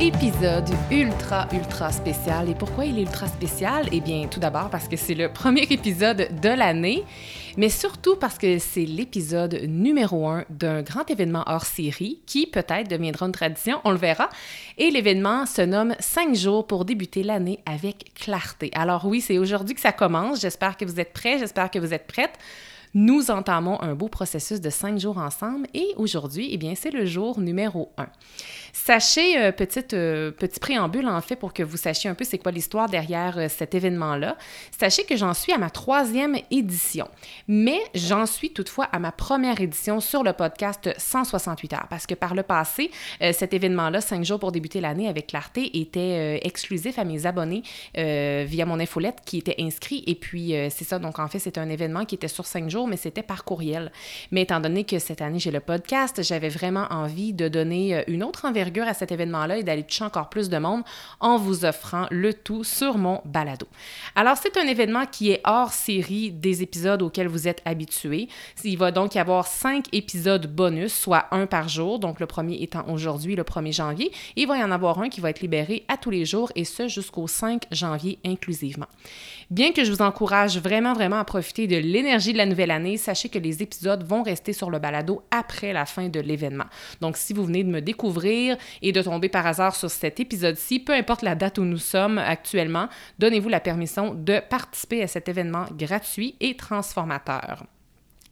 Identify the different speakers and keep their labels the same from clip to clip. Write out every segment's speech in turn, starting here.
Speaker 1: épisode ultra, ultra spécial. Et pourquoi il est ultra spécial? Eh bien, tout d'abord parce que c'est le premier épisode de l'année, mais surtout parce que c'est l'épisode numéro un d'un grand événement hors série qui peut-être deviendra une tradition, on le verra. Et l'événement se nomme 5 jours pour débuter l'année avec clarté. Alors oui, c'est aujourd'hui que ça commence. J'espère que vous êtes prêts, j'espère que vous êtes prêtes nous entamons un beau processus de cinq jours ensemble et aujourd'hui, eh bien, c'est le jour numéro un. Sachez, euh, euh, petit préambule en fait, pour que vous sachiez un peu c'est quoi l'histoire derrière euh, cet événement-là. Sachez que j'en suis à ma troisième édition, mais j'en suis toutefois à ma première édition sur le podcast 168 heures, parce que par le passé, cet événement-là, 5 jours pour débuter l'année avec clarté, était exclusif à mes abonnés via mon infolette qui était inscrit. Et puis, c'est ça, donc en fait, c'était un événement qui était sur 5 jours, mais c'était par courriel. Mais étant donné que cette année, j'ai le podcast, j'avais vraiment envie de donner une autre envergure à cet événement-là et d'aller toucher encore plus de monde en vous offrant le tout sur mon balado. Alors, c'est un événement qui est hors série des épisodes auxquels vous êtes habitués. Il va donc y avoir cinq épisodes bonus, soit un par jour, donc le premier étant aujourd'hui, le 1er janvier. il va y en avoir un qui va être libéré à tous les jours et ce jusqu'au 5 janvier inclusivement. Bien que je vous encourage vraiment, vraiment à profiter de l'énergie de la nouvelle année, sachez que les épisodes vont rester sur le balado après la fin de l'événement. Donc, si vous venez de me découvrir et de tomber par hasard sur cet épisode-ci, peu importe la date où nous sommes actuellement, donnez-vous la permission de participer à cet événement gratuit et transformateur.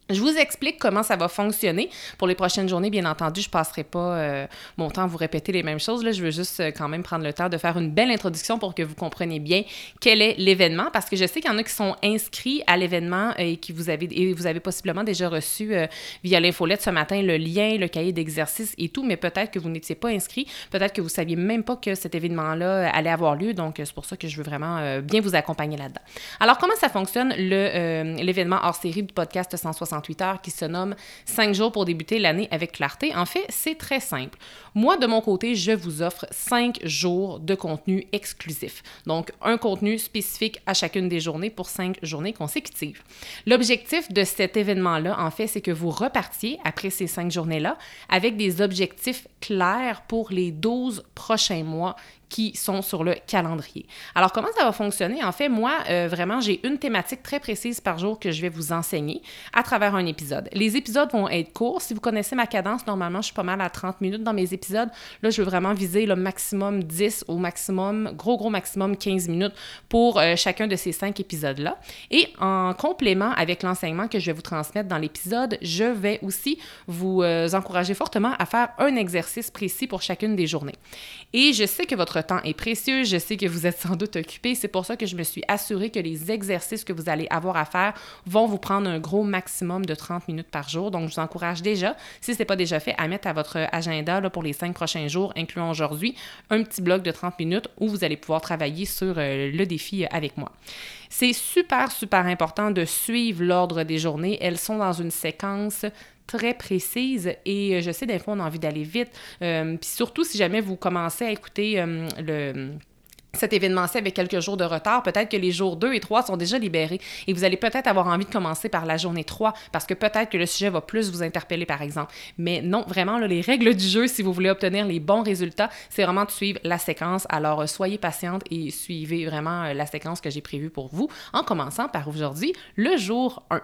Speaker 1: Je vous explique comment ça va fonctionner. Pour les prochaines journées, bien entendu, je ne passerai pas euh, mon temps à vous répéter les mêmes choses. Là, je veux juste euh, quand même prendre le temps de faire une belle introduction pour que vous compreniez bien quel est l'événement, parce que je sais qu'il y en a qui sont inscrits à l'événement et qui vous avez et vous avez possiblement déjà reçu euh, via l'infolette ce matin le lien, le cahier d'exercice et tout, mais peut-être que vous n'étiez pas inscrit, peut-être que vous saviez même pas que cet événement-là allait avoir lieu. Donc, c'est pour ça que je veux vraiment bien vous accompagner là-dedans. Alors, comment ça fonctionne l'événement hors série du podcast 160 qui se nomme 5 jours pour débuter l'année avec clarté. En fait, c'est très simple. Moi, de mon côté, je vous offre 5 jours de contenu exclusif. Donc, un contenu spécifique à chacune des journées pour 5 journées consécutives. L'objectif de cet événement-là, en fait, c'est que vous repartiez après ces 5 journées-là avec des objectifs clairs pour les 12 prochains mois qui sont sur le calendrier. Alors, comment ça va fonctionner? En fait, moi, euh, vraiment, j'ai une thématique très précise par jour que je vais vous enseigner à travers un épisode. Les épisodes vont être courts. Si vous connaissez ma cadence, normalement, je suis pas mal à 30 minutes dans mes épisodes. Là, je veux vraiment viser le maximum 10 au maximum, gros, gros maximum 15 minutes pour euh, chacun de ces cinq épisodes-là. Et en complément avec l'enseignement que je vais vous transmettre dans l'épisode, je vais aussi vous euh, encourager fortement à faire un exercice précis pour chacune des journées. Et je sais que votre temps est précieux. Je sais que vous êtes sans doute occupé. C'est pour ça que je me suis assurée que les exercices que vous allez avoir à faire vont vous prendre un gros maximum de 30 minutes par jour. Donc, je vous encourage déjà, si ce n'est pas déjà fait, à mettre à votre agenda pour les cinq prochains jours, incluant aujourd'hui, un petit bloc de 30 minutes où vous allez pouvoir travailler sur euh, le défi euh, avec moi. C'est super, super important de suivre l'ordre des journées. Elles sont dans une séquence très précise et euh, je sais des fois on a envie d'aller vite. Euh, puis surtout si jamais vous commencez à écouter euh, le cet événement-ci avec quelques jours de retard, peut-être que les jours 2 et 3 sont déjà libérés et vous allez peut-être avoir envie de commencer par la journée 3 parce que peut-être que le sujet va plus vous interpeller, par exemple. Mais non, vraiment, les règles du jeu, si vous voulez obtenir les bons résultats, c'est vraiment de suivre la séquence. Alors, euh, soyez patiente et suivez vraiment euh, la séquence que j'ai prévue pour vous en commençant par aujourd'hui, le jour 1.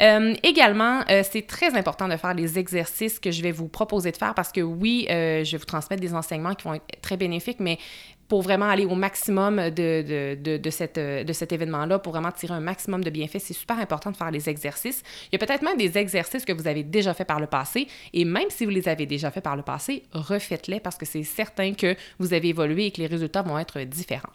Speaker 1: Euh, également, c'est très important de faire les exercices que je vais vous proposer de faire parce que oui, je vais vous transmettre des enseignements qui vont être très bénéfiques, mais pour vraiment aller au maximum de, de, de, cette, de cet événement-là, pour vraiment tirer un maximum de bienfaits, c'est super important de faire les exercices. Il y a peut-être même des exercices que vous avez déjà fait par le passé, et même si vous les avez déjà fait par le passé, refaites-les parce que c'est certain que vous avez évolué et que les résultats vont être différents.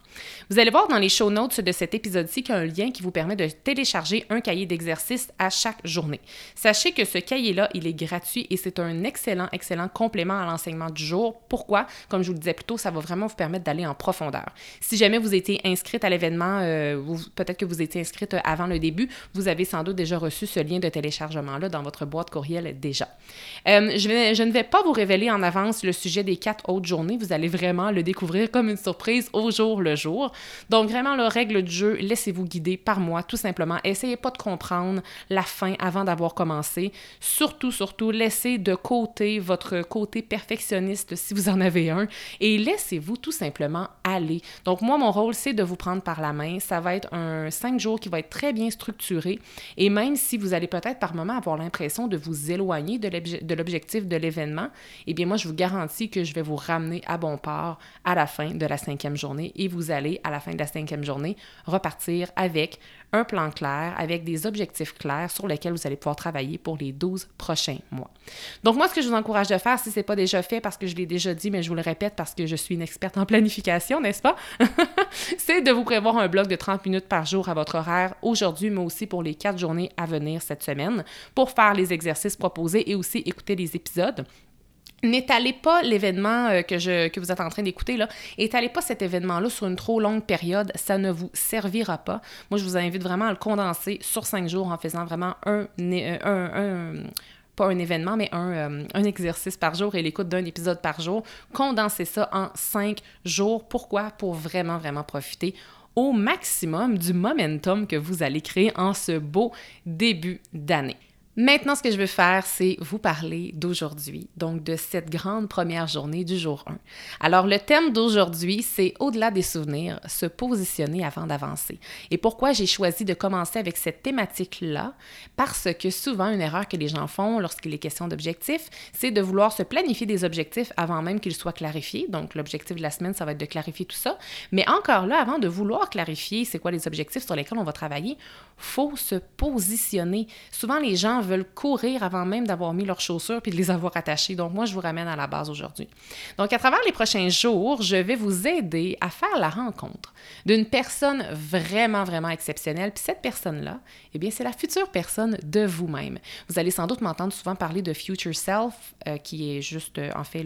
Speaker 1: Vous allez voir dans les show notes de cet épisode-ci qu'il y a un lien qui vous permet de télécharger un cahier d'exercices à chaque journée. Sachez que ce cahier-là, il est gratuit et c'est un excellent, excellent complément à l'enseignement du jour. Pourquoi? Comme je vous le disais plus tôt, ça va vraiment vous permettre d'aller en profondeur. Si jamais vous étiez inscrite à l'événement, euh, peut-être que vous étiez inscrite avant le début, vous avez sans doute déjà reçu ce lien de téléchargement-là dans votre boîte courriel déjà. Euh, je, je ne vais pas vous révéler en avance le sujet des quatre autres journées. Vous allez vraiment le découvrir comme une surprise au jour le jour. Donc vraiment, la règle du jeu, laissez-vous guider par moi, tout simplement. Essayez pas de comprendre la fin avant d'avoir commencé. Surtout, surtout, laissez de côté votre côté perfectionniste si vous en avez un et laissez-vous tout simplement aller. Donc moi, mon rôle, c'est de vous prendre par la main. Ça va être un cinq jours qui va être très bien structuré et même si vous allez peut-être par moment avoir l'impression de vous éloigner de l'objectif de l'événement, eh bien moi, je vous garantis que je vais vous ramener à bon port à la fin de la cinquième journée et vous allez, à la fin de la cinquième journée, repartir avec un plan clair avec des objectifs clairs sur lesquels vous allez pouvoir travailler pour les 12 prochains mois. Donc moi, ce que je vous encourage de faire, si ce n'est pas déjà fait, parce que je l'ai déjà dit, mais je vous le répète parce que je suis une experte en planification, n'est-ce pas? c'est de vous prévoir un bloc de 30 minutes par jour à votre horaire aujourd'hui, mais aussi pour les quatre journées à venir cette semaine, pour faire les exercices proposés et aussi écouter les épisodes. N'étalez pas l'événement euh, que, vous êtes en train d'écouter, là. Étalez pas cet événement-là sur une trop longue période, ça ne vous servira pas. Moi, je vous invite vraiment à le condenser sur cinq jours en faisant vraiment un, un, pas un événement, mais un, euh, un exercice par jour et l'écoute d'un épisode par jour. Condensez ça en cinq jours. Pourquoi? Pour vraiment, vraiment profiter au maximum du momentum que vous allez créer en ce beau début d'année. Maintenant, ce que je veux faire, c'est vous parler d'aujourd'hui, donc de cette grande première journée du jour 1. Alors, le thème d'aujourd'hui, c'est au-delà des souvenirs, se positionner avant d'avancer. Et pourquoi j'ai choisi de commencer avec cette thématique-là? Parce que souvent, une erreur que les gens font lorsqu'il est question d'objectifs, c'est de vouloir se planifier des objectifs avant même qu'ils soient clarifiés. Donc, l'objectif de la semaine, ça va être de clarifier tout ça. Mais encore là, avant de vouloir clarifier c'est quoi les objectifs sur lesquels on va travailler, faut se positionner. Souvent, les gens veulent courir avant même d'avoir mis leurs chaussures puis de les avoir attachées. Donc, moi, je vous ramène à la base aujourd'hui. Donc, à travers les prochains jours, je vais vous aider à faire la rencontre d'une personne vraiment, vraiment exceptionnelle. Puis cette personne-là, eh bien, c'est la future personne de vous-même. Vous allez sans doute m'entendre souvent parler de future self, euh, qui est juste, euh, en fait,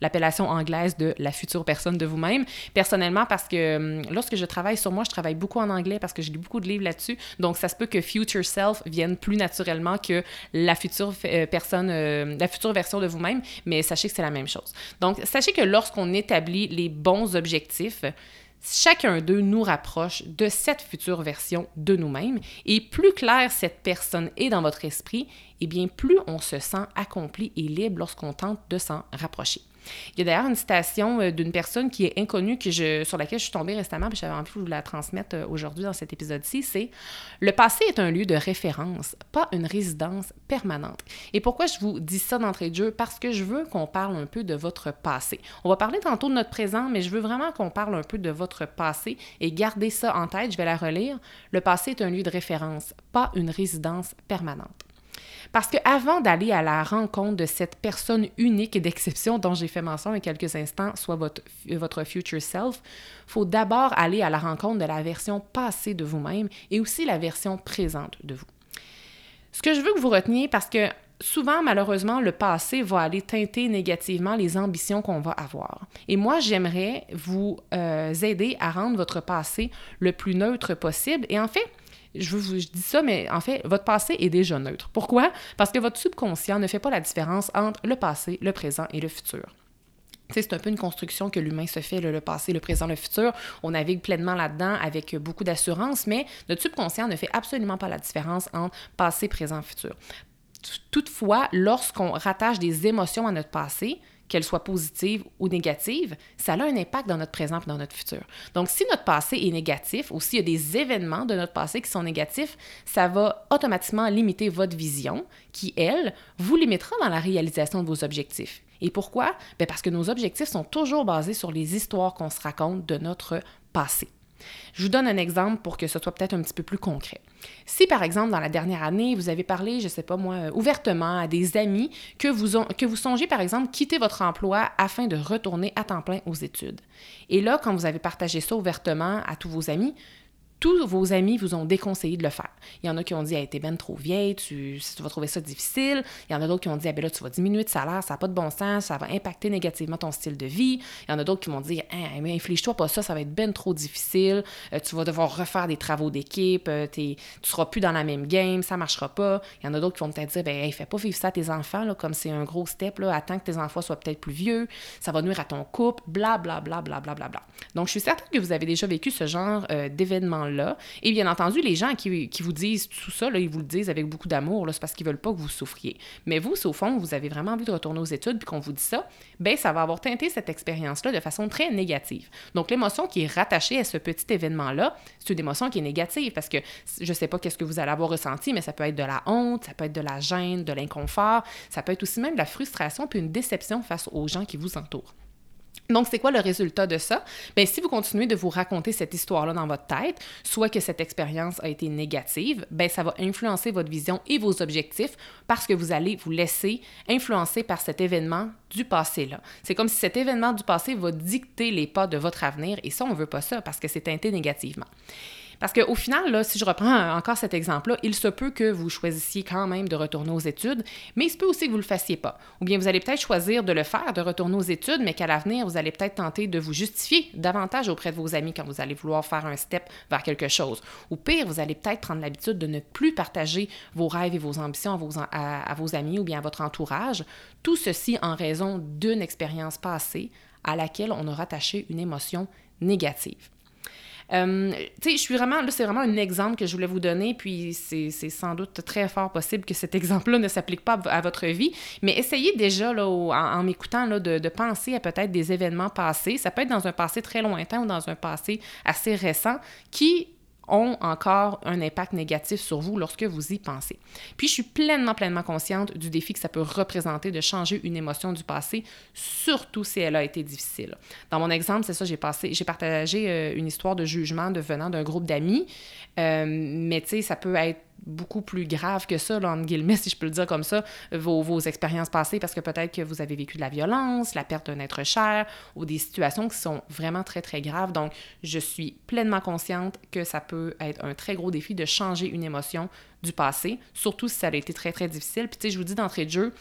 Speaker 1: l'appellation anglaise de la future personne de vous-même. Personnellement, parce que hum, lorsque je travaille sur moi, je travaille beaucoup en anglais parce que je lis beaucoup de livres là-dessus. Donc, ça se peut que future self vienne plus naturellement que la future euh, personne, la future version de vous-même, mais sachez que c'est la même chose. Donc, sachez que lorsqu'on établit les bons objectifs, chacun d'eux nous rapproche de cette future version de nous-mêmes. Et plus claire cette personne est dans votre esprit, et eh bien plus on se sent accompli et libre lorsqu'on tente de s'en rapprocher. Il y a d'ailleurs une citation euh, d'une personne qui est inconnue sur laquelle je suis tombée récemment, et j'avais envie de vous la transmettre euh, aujourd'hui dans cet épisode-ci, c'est Le passé est un lieu de référence, pas une résidence permanente. Et pourquoi je vous dis ça d'entrée de jeu? Parce que je veux qu'on parle un peu de votre passé. On va parler tantôt de notre présent, mais je veux vraiment qu'on parle un peu de votre passé et garder ça en tête, je vais la relire. Le passé est un lieu de référence, pas une résidence permanente. Parce qu'avant d'aller à la rencontre de cette personne unique et d'exception dont j'ai fait mention il y a quelques instants, soit votre, votre future self, faut d'abord aller à la rencontre de la version passée de vous-même et aussi la version présente de vous. Ce que je veux que vous reteniez, parce que souvent, malheureusement, le passé va aller teinter négativement les ambitions qu'on va avoir. Et moi, j'aimerais vous euh, aider à rendre votre passé le plus neutre possible. Et en fait, je, vous, dis ça, mais en fait, votre passé est déjà neutre. Pourquoi? Parce que votre subconscient ne fait pas la différence entre le passé, le présent et le futur. C'est un peu une construction que l'humain se fait, le, passé, le présent, le futur. On navigue pleinement là-dedans avec beaucoup d'assurance, mais notre subconscient ne fait absolument pas la différence entre passé, présent, futur. Toutefois, lorsqu'on rattache des émotions à notre passé, qu'elle soit positive ou négative, ça a un impact dans notre présent et dans notre futur. Donc, si notre passé est négatif ou s'il y a des événements de notre passé qui sont négatifs, ça va automatiquement limiter votre vision qui, elle, vous limitera dans la réalisation de vos objectifs. Et pourquoi? Bien parce que nos objectifs sont toujours basés sur les histoires qu'on se raconte de notre passé. Je vous donne un exemple pour que ce soit peut-être un petit peu plus concret. Si, par exemple, dans la dernière année, vous avez parlé, je ne sais pas moi, euh, ouvertement à des amis que vous, que vous songez, par exemple, quitter votre emploi afin de retourner à temps plein aux études. Et là, quand vous avez partagé ça ouvertement à tous vos amis, tous vos amis vous ont déconseillé de le faire. Il y en a qui ont dit, hey, t'es ben trop vieille, tu, vas trouver ça difficile. Il y en a d'autres qui ont dit, ah, ben là, tu vas diminuer de salaire, ça n'a pas de bon sens, ça va impacter négativement ton style de vie. Il y en a d'autres qui m'ont dit, hey, mais inflige-toi pas ça, ça va être ben trop difficile, euh, tu vas devoir refaire des travaux d'équipe, euh, tu seras plus dans la même game, ça marchera pas. Il y en a d'autres qui vont peut-être dire, ben, hey, fais pas vivre ça à tes enfants, là, comme c'est un gros step, là, attends que tes enfants soient peut-être plus vieux, ça va nuire à ton couple, bla, bla, bla, bla, bla, bla, bla. Donc, je suis certaine que vous avez déjà vécu ce genre euh, d'événement-là. Et bien entendu, les gens qui, vous disent tout ça, ils vous le disent avec beaucoup d'amour, c'est parce qu'ils veulent pas que vous souffriez. Mais vous, au fond, vous avez vraiment envie de retourner aux études, puis qu'on vous dit ça, ben ça va avoir teinté cette expérience-là de façon très négative. Donc, l'émotion qui est rattachée à ce petit événement-là, c'est une émotion qui est négative parce que je sais pas qu'est-ce que vous allez avoir ressenti, mais ça peut être de la honte, ça peut être de la gêne, de l'inconfort, ça peut être aussi même de la frustration puis une déception face aux gens qui vous entourent. Donc, c'est quoi le résultat de ça? Bien, si vous continuez de vous raconter cette histoire-là dans votre tête, soit que cette expérience a été négative, bien, ça va influencer votre vision et vos objectifs parce que vous allez vous laisser influencer par cet événement du passé-là. C'est comme si cet événement du passé va dicter les pas de votre avenir et ça, on ne veut pas ça parce que c'est teinté négativement. Parce qu'au final, si je reprends encore cet exemple-là, il se peut que vous choisissiez quand même de retourner aux études, mais il se peut aussi que vous ne le fassiez pas. Ou bien vous allez peut-être choisir de le faire, de retourner aux études, mais qu'à l'avenir, vous allez peut-être tenter de vous justifier davantage auprès de vos amis quand vous allez vouloir faire un step vers quelque chose. Ou pire, vous allez peut-être prendre l'habitude de ne plus partager vos rêves et vos ambitions à vos amis ou bien à votre entourage. Tout ceci en raison d'une expérience passée à laquelle on a rattaché une émotion négative. Euh, tu sais, je suis vraiment, là, c'est vraiment un exemple que je voulais vous donner, puis c'est sans doute très fort possible que cet exemple-là ne s'applique pas à votre vie, mais essayez déjà, là, en, m'écoutant, de, de, penser à peut-être des événements passés. Ça peut être dans un passé très lointain ou dans un passé assez récent qui ont encore un impact négatif sur vous lorsque vous y pensez. Puis je suis pleinement, pleinement consciente du défi que ça peut représenter de changer une émotion du passé, surtout si elle a été difficile. Dans mon exemple, c'est ça, j'ai passé, j'ai partagé euh, une histoire de jugement de venant d'un groupe d'amis, euh, mais tu sais, ça peut être beaucoup plus grave que ça, là, entre guillemets, si je peux le dire comme ça, vos, vos expériences passées, parce que peut-être que vous avez vécu de la violence, la perte d'un être cher, ou des situations qui sont vraiment très, très graves. Donc, je suis pleinement consciente que ça peut être un très gros défi de changer une émotion du passé, surtout si ça a été très, très difficile. Puis, tu sais, je vous dis d'entrée de jeu,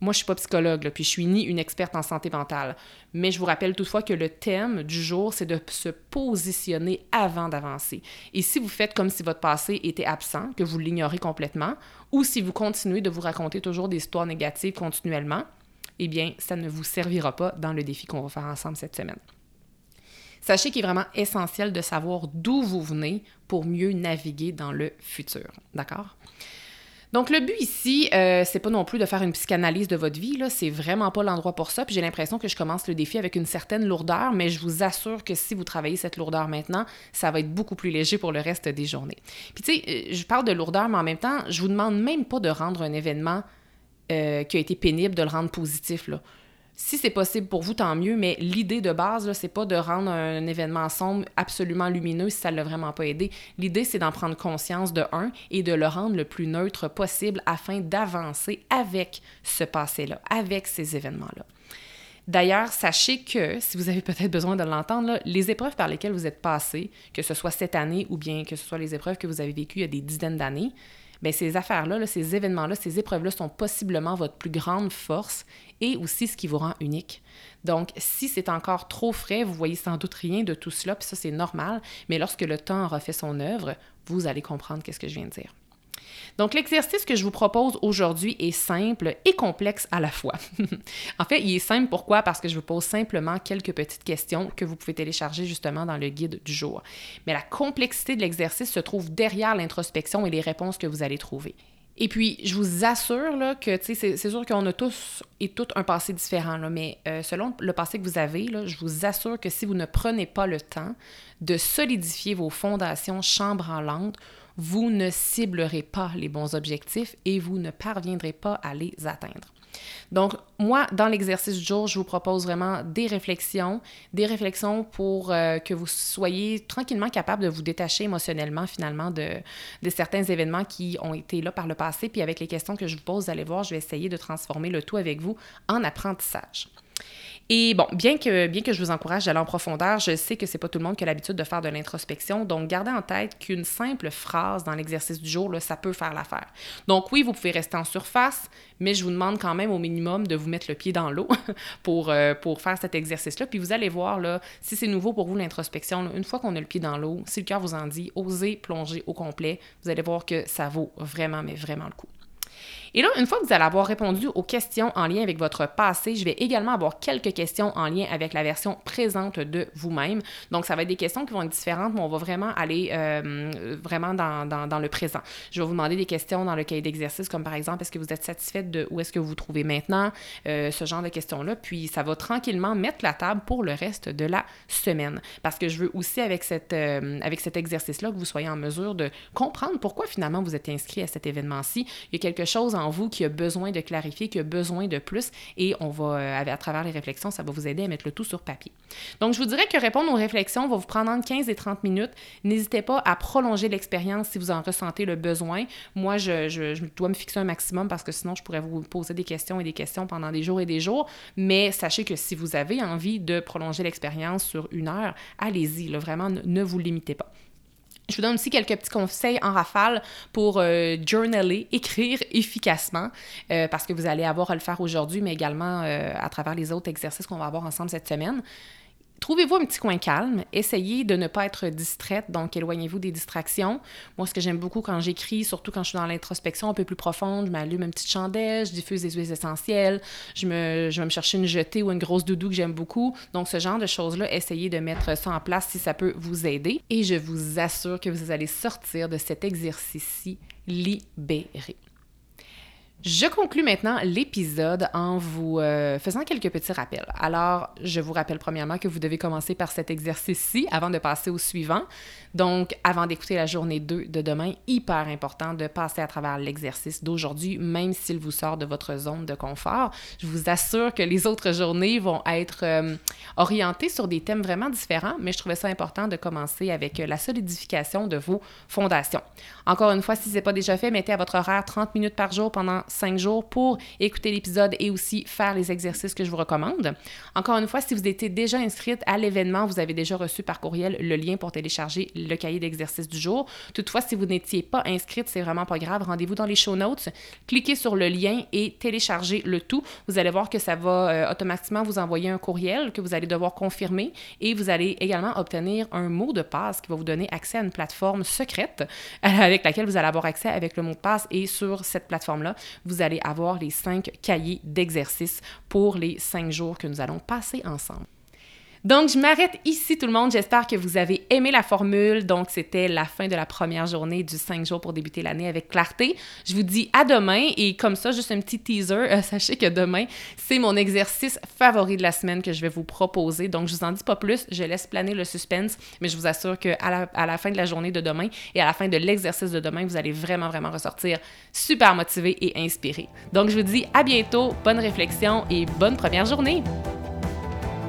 Speaker 1: moi, je suis pas psychologue, puis je suis ni une experte en santé mentale. Mais je vous rappelle toutefois que le thème du jour, c'est de se positionner avant d'avancer. Et si vous faites comme si votre passé était absent, que vous l'ignorez complètement, ou si vous continuez de vous raconter toujours des histoires négatives continuellement, eh bien, ça ne vous servira pas dans le défi qu'on va faire ensemble cette semaine. Sachez qu'il est vraiment essentiel de savoir d'où vous venez pour mieux naviguer dans le futur. D'accord? Donc, le but ici, euh, c'est pas non plus de faire une psychanalyse de votre vie, là, c'est vraiment pas l'endroit pour ça. Puis j'ai l'impression que je commence le défi avec une certaine lourdeur, mais je vous assure que si vous travaillez cette lourdeur maintenant, ça va être beaucoup plus léger pour le reste des journées. Puis tu sais, euh, je parle de lourdeur, mais en même temps, je vous demande même pas de rendre un événement euh, qui a été pénible, de le rendre positif. Là. Si c'est possible pour vous, tant mieux, mais l'idée de base, c'est pas de rendre un événement sombre absolument lumineux si ça ne l'a vraiment pas aidé. L'idée, c'est d'en prendre conscience de un et de le rendre le plus neutre possible afin d'avancer avec ce passé-là, avec ces événements-là. D'ailleurs, sachez que, si vous avez peut-être besoin de l'entendre, les épreuves par lesquelles vous êtes passé, que ce soit cette année ou bien que ce soit les épreuves que vous avez vécues il y a des dizaines d'années, bien, ces affaires-là, ces événements-là, ces épreuves-là sont possiblement votre plus grande force et aussi ce qui vous rend unique. Donc, si c'est encore trop frais, vous voyez sans doute rien de tout cela, puis ça, c'est normal, mais lorsque le temps aura fait son œuvre, vous allez comprendre qu'est-ce que je viens de dire. Donc, l'exercice que je vous propose aujourd'hui est simple et complexe à la fois. en fait, il est simple pourquoi? Parce que je vous pose simplement quelques petites questions que vous pouvez télécharger justement dans le guide du jour. Mais la complexité de l'exercice se trouve derrière l'introspection et les réponses que vous allez trouver. Et puis, je vous assure là, que c'est sûr qu'on a tous et toutes un passé différent, là, mais euh, selon le passé que vous avez, là, je vous assure que si vous ne prenez pas le temps de solidifier vos fondations chambranlantes, vous ne ciblerez pas les bons objectifs et vous ne parviendrez pas à les atteindre. Donc, moi, dans l'exercice du jour, je vous propose vraiment des réflexions, des réflexions pour euh, que vous soyez tranquillement capable de vous détacher émotionnellement, finalement, de, certains événements qui ont été là par le passé. Puis avec les questions que je vous pose, vous allez voir, je vais essayer de transformer le tout avec vous en apprentissage. Et bon, bien que, je vous encourage d'aller en profondeur, je sais que c'est pas tout le monde qui a l'habitude de faire de l'introspection. Donc, gardez en tête qu'une simple phrase dans l'exercice du jour, ça peut faire l'affaire. Donc, oui, vous pouvez rester en surface, mais je vous demande quand même au minimum de vous mettre le pied dans l'eau pour, euh, pour faire cet exercice-là. Puis vous allez voir, si c'est nouveau pour vous l'introspection, une fois qu'on a le pied dans l'eau, si le cœur vous en dit, osez plonger au complet, vous allez voir que ça vaut vraiment, mais vraiment le coup. Et là, une fois que vous allez avoir répondu aux questions en lien avec votre passé, je vais également avoir quelques questions en lien avec la version présente de vous-même. Donc, ça va être des questions qui vont être différentes, mais on va vraiment aller euh, vraiment dans, dans, le présent. Je vais vous demander des questions dans le cahier d'exercice, comme par exemple, est-ce que vous êtes satisfaite de où est-ce que vous vous trouvez maintenant, euh, ce genre de questions-là. Puis, ça va tranquillement mettre la table pour le reste de la semaine. Parce que je veux aussi, avec, cette, euh, avec cet exercice-là, que vous soyez en mesure de comprendre pourquoi finalement vous êtes inscrit à cet événement-ci. Il y a quelque chose en vous qui a besoin de clarifier, qui a besoin de plus, et on va, euh, à travers les réflexions, ça va vous aider à mettre le tout sur papier. Donc, je vous dirais que répondre aux réflexions va vous prendre entre 15 et 30 minutes. N'hésitez pas à prolonger l'expérience si vous en ressentez le besoin. Moi, je, je, dois me fixer un maximum parce que sinon, je pourrais vous poser des questions et des questions pendant des jours et des jours. Mais sachez que si vous avez envie de prolonger l'expérience sur une heure, allez-y. Vraiment, ne vous limitez pas. Je vous donne aussi quelques petits conseils en rafale pour euh, journaler, écrire efficacement, euh, parce que vous allez avoir à le faire aujourd'hui, mais également euh, à travers les autres exercices qu'on va avoir ensemble cette semaine. Trouvez-vous un petit coin calme, essayez de ne pas être distraite, donc éloignez-vous des distractions. Moi, ce que j'aime beaucoup quand j'écris, surtout quand je suis dans l'introspection un peu plus profonde, je m'allume une petite chandelle, je diffuse des huiles essentielles, je, me, je vais me chercher une jetée ou une grosse doudou que j'aime beaucoup. Donc, ce genre de choses-là, essayez de mettre ça en place si ça peut vous aider. Et je vous assure que vous allez sortir de cet exercice-ci libéré. Je conclus maintenant l'épisode en vous euh, faisant quelques petits rappels. Alors, je vous rappelle premièrement que vous devez commencer par cet exercice-ci avant de passer au suivant. Donc, avant d'écouter la journée 2 de demain, hyper important de passer à travers l'exercice d'aujourd'hui, même s'il vous sort de votre zone de confort. Je vous assure que les autres journées vont être euh, orientées sur des thèmes vraiment différents, mais je trouvais ça important de commencer avec la solidification de vos fondations. Encore une fois, si ce n'est pas déjà fait, mettez à votre horaire 30 minutes par jour pendant 5 jours pour écouter l'épisode et aussi faire les exercices que je vous recommande. Encore une fois, si vous étiez déjà inscrite à l'événement, vous avez déjà reçu par courriel le lien pour télécharger le cahier d'exercice du jour. Toutefois, si vous n'étiez pas inscrite, c'est vraiment pas grave. Rendez-vous dans les show notes, cliquez sur le lien et téléchargez le tout. Vous allez voir que ça va euh, automatiquement vous envoyer un courriel que vous allez devoir confirmer et vous allez également obtenir un mot de passe qui va vous donner accès à une plateforme secrète avec laquelle vous allez avoir accès avec le mot de passe et sur cette plateforme-là, vous allez avoir les cinq cahiers d'exercice pour les cinq jours que nous allons passer ensemble. Donc, je m'arrête ici, tout le monde. J'espère que vous avez aimé la formule. Donc, c'était la fin de la première journée du 5 jours pour débuter l'année avec clarté. Je vous dis à demain et comme ça, juste un petit teaser. Euh, sachez que demain, c'est mon exercice favori de la semaine que je vais vous proposer. Donc, je vous en dis pas plus. Je laisse planer le suspense, mais je vous assure qu'à à la fin de la journée de demain et à la fin de l'exercice de demain, vous allez vraiment, vraiment ressortir super motivé et inspiré. Donc, je vous dis à bientôt, bonne réflexion et bonne première journée.